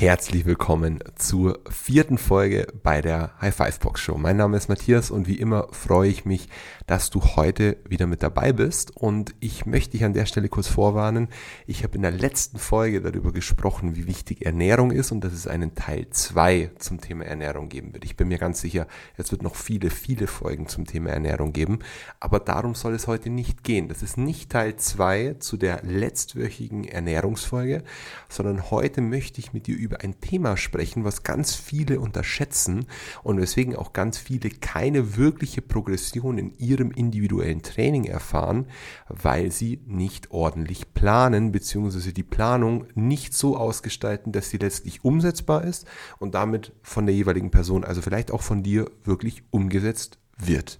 Herzlich willkommen zur vierten Folge bei der High Five Box Show. Mein Name ist Matthias und wie immer freue ich mich, dass du heute wieder mit dabei bist. Und ich möchte dich an der Stelle kurz vorwarnen. Ich habe in der letzten Folge darüber gesprochen, wie wichtig Ernährung ist und dass es einen Teil 2 zum Thema Ernährung geben wird. Ich bin mir ganz sicher, es wird noch viele, viele Folgen zum Thema Ernährung geben. Aber darum soll es heute nicht gehen. Das ist nicht Teil 2 zu der letztwöchigen Ernährungsfolge, sondern heute möchte ich mit dir über über ein Thema sprechen, was ganz viele unterschätzen und weswegen auch ganz viele keine wirkliche Progression in ihrem individuellen Training erfahren, weil sie nicht ordentlich planen bzw. die Planung nicht so ausgestalten, dass sie letztlich umsetzbar ist und damit von der jeweiligen Person, also vielleicht auch von dir, wirklich umgesetzt wird.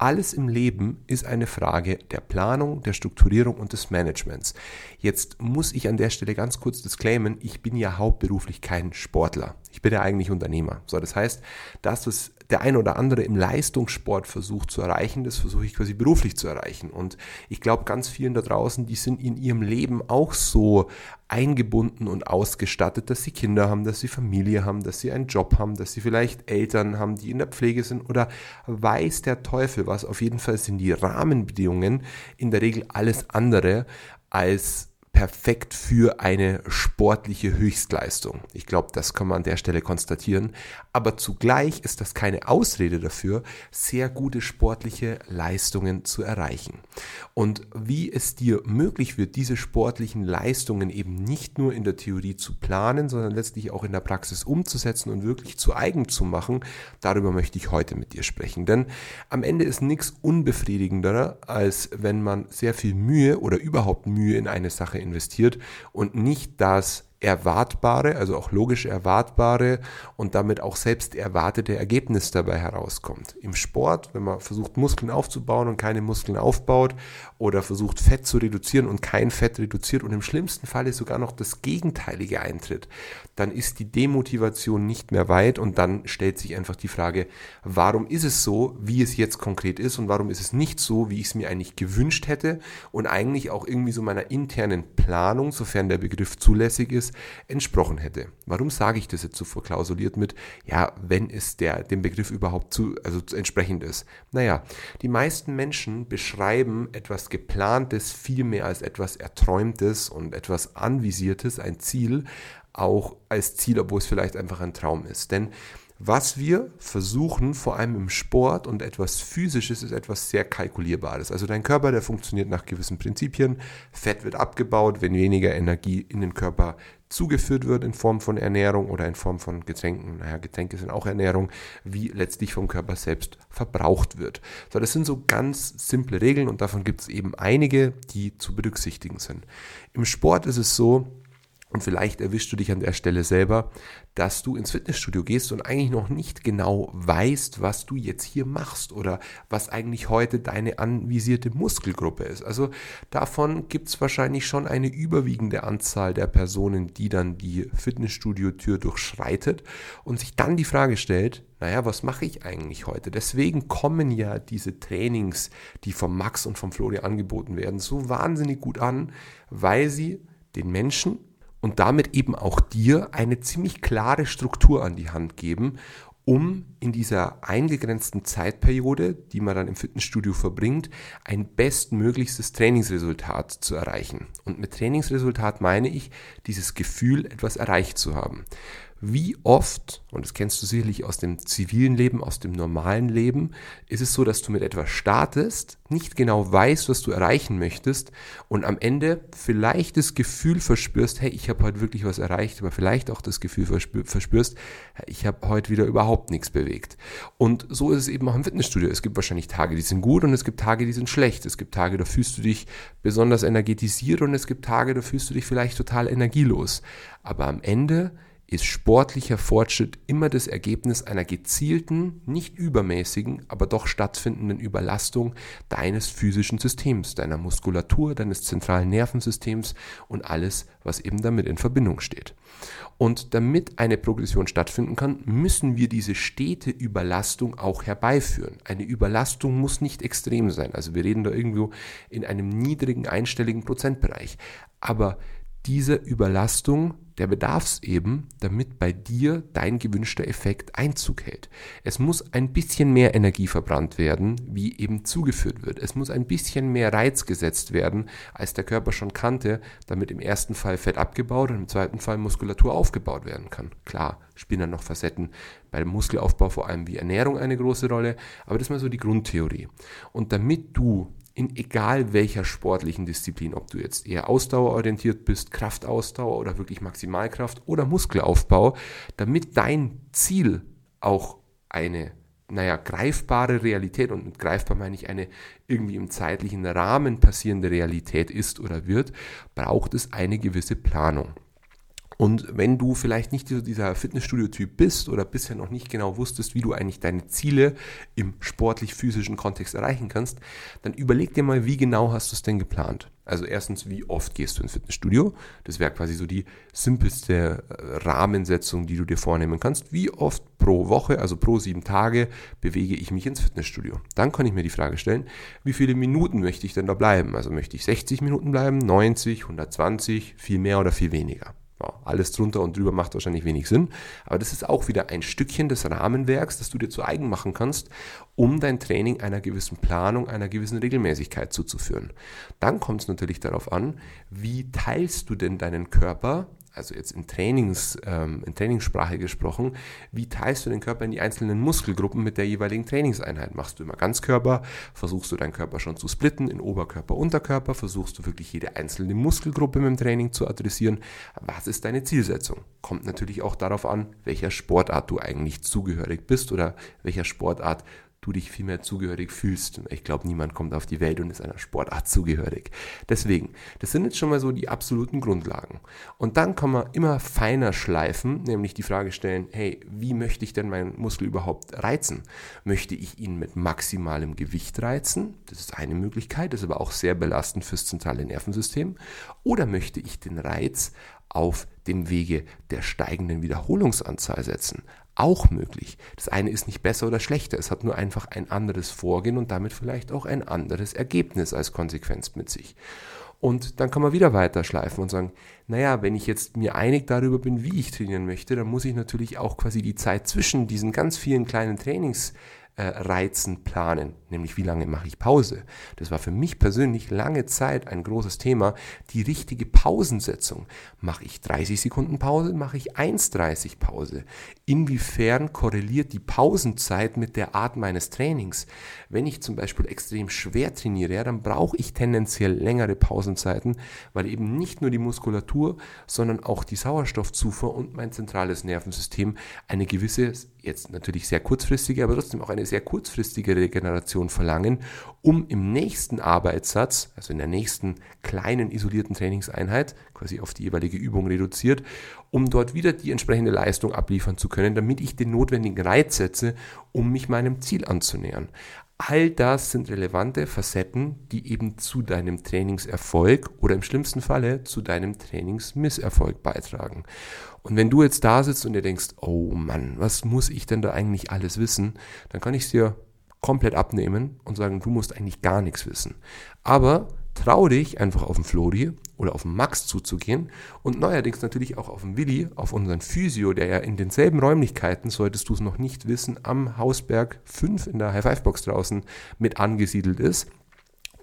Alles im Leben ist eine Frage der Planung, der Strukturierung und des Managements. Jetzt muss ich an der Stelle ganz kurz disclaimen, ich bin ja hauptberuflich kein Sportler. Ich bin ja eigentlich Unternehmer. So, das heißt, das, was der ein oder andere im Leistungssport versucht zu erreichen, das versuche ich quasi beruflich zu erreichen. Und ich glaube, ganz vielen da draußen, die sind in ihrem Leben auch so eingebunden und ausgestattet, dass sie Kinder haben, dass sie Familie haben, dass sie einen Job haben, dass sie vielleicht Eltern haben, die in der Pflege sind oder weiß der Teufel was. Auf jeden Fall sind die Rahmenbedingungen in der Regel alles andere als perfekt für eine sportliche Höchstleistung. Ich glaube, das kann man an der Stelle konstatieren. Aber zugleich ist das keine Ausrede dafür, sehr gute sportliche Leistungen zu erreichen. Und wie es dir möglich wird, diese sportlichen Leistungen eben nicht nur in der Theorie zu planen, sondern letztlich auch in der Praxis umzusetzen und wirklich zu eigen zu machen, darüber möchte ich heute mit dir sprechen. Denn am Ende ist nichts unbefriedigender, als wenn man sehr viel Mühe oder überhaupt Mühe in eine Sache investiert und nicht das erwartbare, also auch logisch erwartbare und damit auch selbst erwartete Ergebnis dabei herauskommt. Im Sport, wenn man versucht Muskeln aufzubauen und keine Muskeln aufbaut oder versucht Fett zu reduzieren und kein Fett reduziert und im schlimmsten Falle sogar noch das Gegenteilige eintritt, dann ist die Demotivation nicht mehr weit und dann stellt sich einfach die Frage, warum ist es so, wie es jetzt konkret ist und warum ist es nicht so, wie ich es mir eigentlich gewünscht hätte und eigentlich auch irgendwie so meiner internen Planung, sofern der Begriff zulässig ist, entsprochen hätte. Warum sage ich das jetzt so verklausuliert mit, ja, wenn es der, dem Begriff überhaupt zu, also entsprechend ist? Naja, die meisten Menschen beschreiben etwas Geplantes viel mehr als etwas Erträumtes und etwas Anvisiertes, ein Ziel, auch als Ziel, obwohl es vielleicht einfach ein Traum ist. Denn was wir versuchen, vor allem im Sport und etwas Physisches, ist etwas sehr Kalkulierbares. Also dein Körper, der funktioniert nach gewissen Prinzipien. Fett wird abgebaut, wenn weniger Energie in den Körper zugeführt wird in Form von Ernährung oder in Form von Getränken. Naja, Getränke sind auch Ernährung, wie letztlich vom Körper selbst verbraucht wird. So, das sind so ganz simple Regeln und davon gibt es eben einige, die zu berücksichtigen sind. Im Sport ist es so, und vielleicht erwischst du dich an der Stelle selber, dass du ins Fitnessstudio gehst und eigentlich noch nicht genau weißt, was du jetzt hier machst oder was eigentlich heute deine anvisierte Muskelgruppe ist. Also davon gibt es wahrscheinlich schon eine überwiegende Anzahl der Personen, die dann die Fitnessstudio-Tür durchschreitet und sich dann die Frage stellt, naja, was mache ich eigentlich heute? Deswegen kommen ja diese Trainings, die vom Max und vom Flori angeboten werden, so wahnsinnig gut an, weil sie den Menschen und damit eben auch dir eine ziemlich klare Struktur an die Hand geben, um in dieser eingegrenzten Zeitperiode, die man dann im Fitnessstudio verbringt, ein bestmöglichstes Trainingsresultat zu erreichen. Und mit Trainingsresultat meine ich dieses Gefühl, etwas erreicht zu haben. Wie oft, und das kennst du sicherlich aus dem zivilen Leben, aus dem normalen Leben, ist es so, dass du mit etwas startest, nicht genau weißt, was du erreichen möchtest und am Ende vielleicht das Gefühl verspürst, hey, ich habe heute wirklich was erreicht, aber vielleicht auch das Gefühl verspürst, ich habe heute wieder überhaupt nichts bewegt. Und so ist es eben auch im Fitnessstudio. Es gibt wahrscheinlich Tage, die sind gut und es gibt Tage, die sind schlecht. Es gibt Tage, da fühlst du dich besonders energetisiert und es gibt Tage, da fühlst du dich vielleicht total energielos. Aber am Ende ist sportlicher Fortschritt immer das Ergebnis einer gezielten, nicht übermäßigen, aber doch stattfindenden Überlastung deines physischen Systems, deiner Muskulatur, deines zentralen Nervensystems und alles, was eben damit in Verbindung steht. Und damit eine Progression stattfinden kann, müssen wir diese stete Überlastung auch herbeiführen. Eine Überlastung muss nicht extrem sein. Also wir reden da irgendwo in einem niedrigen einstelligen Prozentbereich. Aber diese Überlastung der bedarf eben, damit bei dir dein gewünschter Effekt Einzug hält. Es muss ein bisschen mehr Energie verbrannt werden, wie eben zugeführt wird. Es muss ein bisschen mehr Reiz gesetzt werden, als der Körper schon kannte, damit im ersten Fall Fett abgebaut und im zweiten Fall Muskulatur aufgebaut werden kann. Klar, spielen dann noch Facetten beim Muskelaufbau vor allem wie Ernährung eine große Rolle, aber das ist mal so die Grundtheorie. Und damit du in egal welcher sportlichen Disziplin, ob du jetzt eher ausdauerorientiert bist, Kraftausdauer oder wirklich Maximalkraft oder Muskelaufbau, damit dein Ziel auch eine, naja, greifbare Realität und mit greifbar meine ich eine irgendwie im zeitlichen Rahmen passierende Realität ist oder wird, braucht es eine gewisse Planung. Und wenn du vielleicht nicht dieser Fitnessstudio-Typ bist oder bisher noch nicht genau wusstest, wie du eigentlich deine Ziele im sportlich-physischen Kontext erreichen kannst, dann überleg dir mal, wie genau hast du es denn geplant? Also erstens, wie oft gehst du ins Fitnessstudio? Das wäre quasi so die simpelste äh, Rahmensetzung, die du dir vornehmen kannst. Wie oft pro Woche, also pro sieben Tage, bewege ich mich ins Fitnessstudio? Dann kann ich mir die Frage stellen, wie viele Minuten möchte ich denn da bleiben? Also möchte ich 60 Minuten bleiben, 90, 120, viel mehr oder viel weniger? Ja, alles drunter und drüber macht wahrscheinlich wenig Sinn, aber das ist auch wieder ein Stückchen des Rahmenwerks, das du dir zu eigen machen kannst, um dein Training einer gewissen Planung, einer gewissen Regelmäßigkeit zuzuführen. Dann kommt es natürlich darauf an, wie teilst du denn deinen Körper also jetzt in, Trainings, ähm, in Trainingssprache gesprochen, wie teilst du den Körper in die einzelnen Muskelgruppen mit der jeweiligen Trainingseinheit? Machst du immer Ganzkörper? Versuchst du deinen Körper schon zu splitten in Oberkörper, Unterkörper? Versuchst du wirklich jede einzelne Muskelgruppe mit dem Training zu adressieren? Was ist deine Zielsetzung? Kommt natürlich auch darauf an, welcher Sportart du eigentlich zugehörig bist oder welcher Sportart du dich viel mehr zugehörig fühlst. Ich glaube, niemand kommt auf die Welt und ist einer Sportart zugehörig. Deswegen, das sind jetzt schon mal so die absoluten Grundlagen. Und dann kann man immer feiner schleifen, nämlich die Frage stellen, hey, wie möchte ich denn meinen Muskel überhaupt reizen? Möchte ich ihn mit maximalem Gewicht reizen? Das ist eine Möglichkeit, ist aber auch sehr belastend fürs zentrale Nervensystem. Oder möchte ich den Reiz auf dem Wege der steigenden Wiederholungsanzahl setzen auch möglich. Das eine ist nicht besser oder schlechter, es hat nur einfach ein anderes Vorgehen und damit vielleicht auch ein anderes Ergebnis als Konsequenz mit sich. Und dann kann man wieder weiterschleifen und sagen, naja, wenn ich jetzt mir einig darüber bin, wie ich trainieren möchte, dann muss ich natürlich auch quasi die Zeit zwischen diesen ganz vielen kleinen Trainings äh, Reizen planen, nämlich wie lange mache ich Pause. Das war für mich persönlich lange Zeit ein großes Thema, die richtige Pausensetzung. Mache ich 30 Sekunden Pause, mache ich 1,30 Pause. Inwiefern korreliert die Pausenzeit mit der Art meines Trainings? Wenn ich zum Beispiel extrem schwer trainiere, dann brauche ich tendenziell längere Pausenzeiten, weil eben nicht nur die Muskulatur, sondern auch die Sauerstoffzufuhr und mein zentrales Nervensystem eine gewisse jetzt natürlich sehr kurzfristige, aber trotzdem auch eine sehr kurzfristige Regeneration verlangen, um im nächsten Arbeitssatz, also in der nächsten kleinen isolierten Trainingseinheit, quasi auf die jeweilige Übung reduziert, um dort wieder die entsprechende Leistung abliefern zu können, damit ich den notwendigen Reiz setze, um mich meinem Ziel anzunähern. All das sind relevante Facetten, die eben zu deinem Trainingserfolg oder im schlimmsten Falle zu deinem Trainingsmisserfolg beitragen. Und wenn du jetzt da sitzt und dir denkst, oh Mann, was muss ich denn da eigentlich alles wissen, dann kann ich es dir komplett abnehmen und sagen, du musst eigentlich gar nichts wissen. Aber trau dich einfach auf den Flori oder auf den Max zuzugehen und neuerdings natürlich auch auf den Willi, auf unseren Physio, der ja in denselben Räumlichkeiten, solltest du es noch nicht wissen, am Hausberg 5 in der High-Five-Box draußen mit angesiedelt ist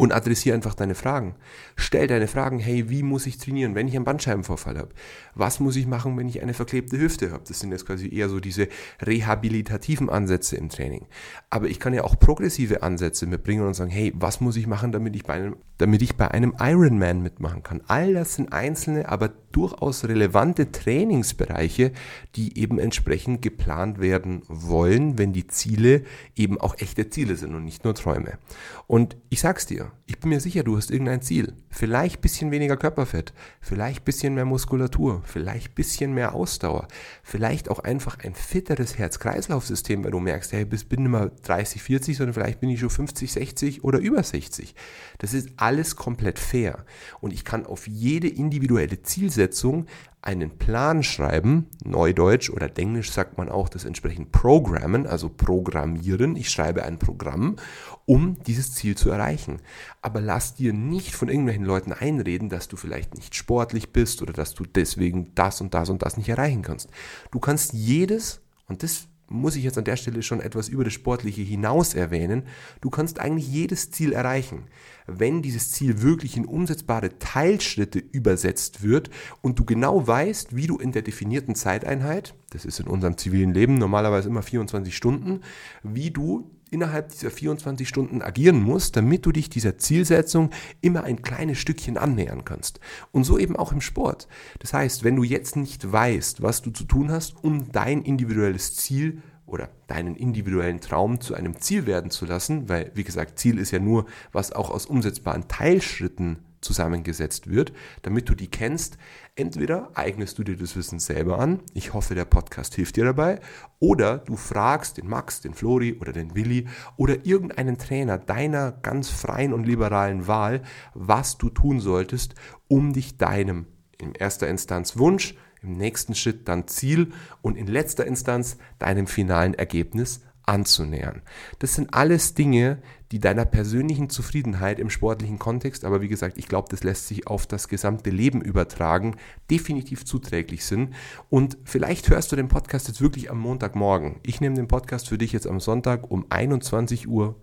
und adressiere einfach deine Fragen. Stell deine Fragen, hey, wie muss ich trainieren, wenn ich einen Bandscheibenvorfall habe? Was muss ich machen, wenn ich eine verklebte Hüfte habe? Das sind jetzt quasi eher so diese rehabilitativen Ansätze im Training. Aber ich kann ja auch progressive Ansätze mitbringen und sagen, hey, was muss ich machen, damit ich bei einem, damit ich bei einem Ironman mitmachen kann? All das sind einzelne, aber durchaus relevante Trainingsbereiche, die eben entsprechend geplant werden wollen, wenn die Ziele eben auch echte Ziele sind und nicht nur Träume. Und ich sag's dir, Ich bin mir sicher, du hast irgendein Ziel. Vielleicht bisschen weniger Körperfett, vielleicht bisschen mehr Muskulatur, vielleicht bisschen mehr Ausdauer, vielleicht auch einfach ein fitteres Herz-Kreislauf-System, weil du merkst, hey, ich bin nicht mehr 30, 40, sondern vielleicht bin ich schon 50, 60 oder über 60. Das ist alles komplett fair. Und ich kann auf jede individuelle Zielsetzung einen Plan schreiben, Neudeutsch oder Englisch sagt man auch das entsprechend programmen, also programmieren. Ich schreibe ein Programm, um dieses Ziel zu erreichen. Aber lass dir nicht von irgendwelchen Leuten einreden, dass du vielleicht nicht sportlich bist oder dass du deswegen das und das und das nicht erreichen kannst. Du kannst jedes, und das muss ich jetzt an der Stelle schon etwas über das Sportliche hinaus erwähnen, du kannst eigentlich jedes Ziel erreichen. Wenn dieses Ziel wirklich in umsetzbare Teilschritte übersetzt wird und du genau weißt, wie du in der definierten Zeiteinheit, das ist in unserem zivilen Leben normalerweise immer 24 Stunden, wie du innerhalb dieser 24 Stunden agieren musst, damit du dich dieser Zielsetzung immer ein kleines Stückchen annähern kannst. Und so eben auch im Sport. Das heißt, wenn du jetzt nicht weißt, was du zu tun hast, um dein individuelles Ziel oder deinen individuellen Traum zu einem Ziel werden zu lassen, weil, wie gesagt, Ziel ist ja nur, was auch aus umsetzbaren Teilschritten zusammengesetzt wird, damit du die kennst. Entweder eignest du dir das Wissen selber an, ich hoffe, der Podcast hilft dir dabei, oder du fragst den Max, den Flori oder den Willi oder irgendeinen Trainer deiner ganz freien und liberalen Wahl, was du tun solltest, um dich deinem in erster Instanz Wunsch, im nächsten Schritt dann Ziel und in letzter Instanz deinem finalen Ergebnis anzunähern. Das sind alles Dinge, die deiner persönlichen Zufriedenheit im sportlichen Kontext, aber wie gesagt, ich glaube, das lässt sich auf das gesamte Leben übertragen, definitiv zuträglich sind. Und vielleicht hörst du den Podcast jetzt wirklich am Montagmorgen. Ich nehme den Podcast für dich jetzt am Sonntag um 21.56 Uhr,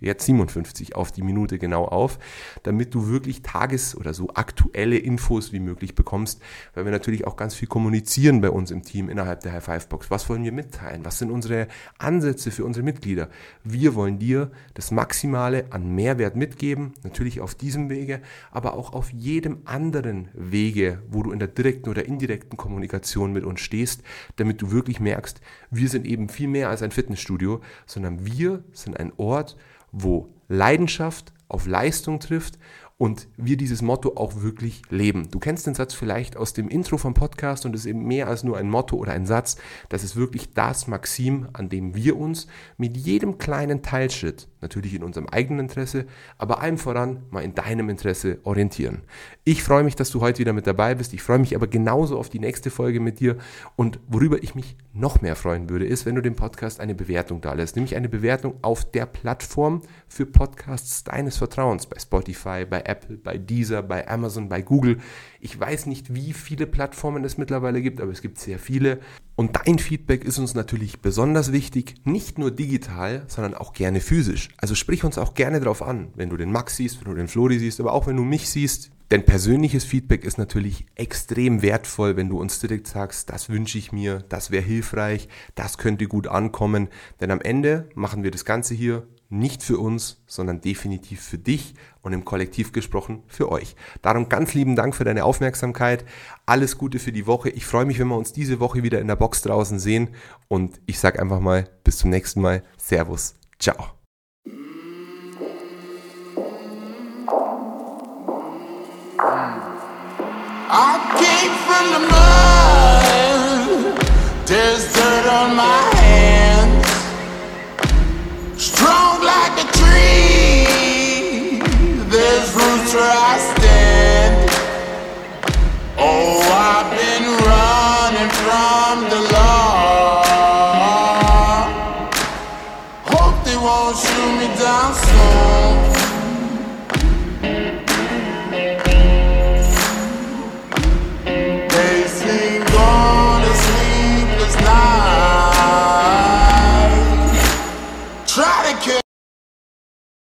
jetzt 57 auf die Minute genau auf, damit du wirklich tages- oder so aktuelle Infos wie möglich bekommst, weil wir natürlich auch ganz viel kommunizieren bei uns im Team innerhalb der High Five Box. Was wollen wir mitteilen? Was sind unsere Ansätze für unsere Mitglieder? Wir wollen dir das Maximale an Mehrwert mitgeben, natürlich auf diesem Wege, aber auch auf jedem anderen Wege, wo du in der direkten oder indirekten Kommunikation mit uns stehst, damit du wirklich merkst, wir sind eben viel mehr als ein Fitnessstudio, sondern wir sind ein Ort, wo Leidenschaft auf Leistung trifft und wir dieses Motto auch wirklich leben. Du kennst den Satz vielleicht aus dem Intro vom Podcast und es ist eben mehr als nur ein Motto oder ein Satz. Das ist wirklich das Maxim, an dem wir uns mit jedem kleinen Teilschritt, natürlich in unserem eigenen Interesse, aber allem voran mal in deinem Interesse orientieren. Ich freue mich, dass du heute wieder mit dabei bist. Ich freue mich aber genauso auf die nächste Folge mit dir und worüber ich mich noch mehr freuen würde, ist, wenn du dem Podcast eine Bewertung da lässt, nämlich eine Bewertung auf der Plattform für Podcasts deines Vertrauens, bei Spotify, bei Apple, bei Deezer, bei Amazon, bei Google. Ich weiß nicht, wie viele Plattformen es mittlerweile gibt, aber es gibt sehr viele. Und dein Feedback ist uns natürlich besonders wichtig, nicht nur digital, sondern auch gerne physisch. Also sprich uns auch gerne darauf an, wenn du den Max siehst, wenn du den Flori siehst, aber auch wenn du mich siehst. Denn persönliches Feedback ist natürlich extrem wertvoll, wenn du uns direkt sagst, das wünsche ich mir, das wäre hilfreich, das könnte gut ankommen. Denn am Ende machen wir das Ganze hier nicht für uns, sondern definitiv für dich und im Kollektiv gesprochen für euch. Darum ganz lieben Dank für deine Aufmerksamkeit. Alles Gute für die Woche. Ich freue mich, wenn wir uns diese Woche wieder in der Box draußen sehen. Und ich sage einfach mal bis zum nächsten Mal. Servus. Ciao. try.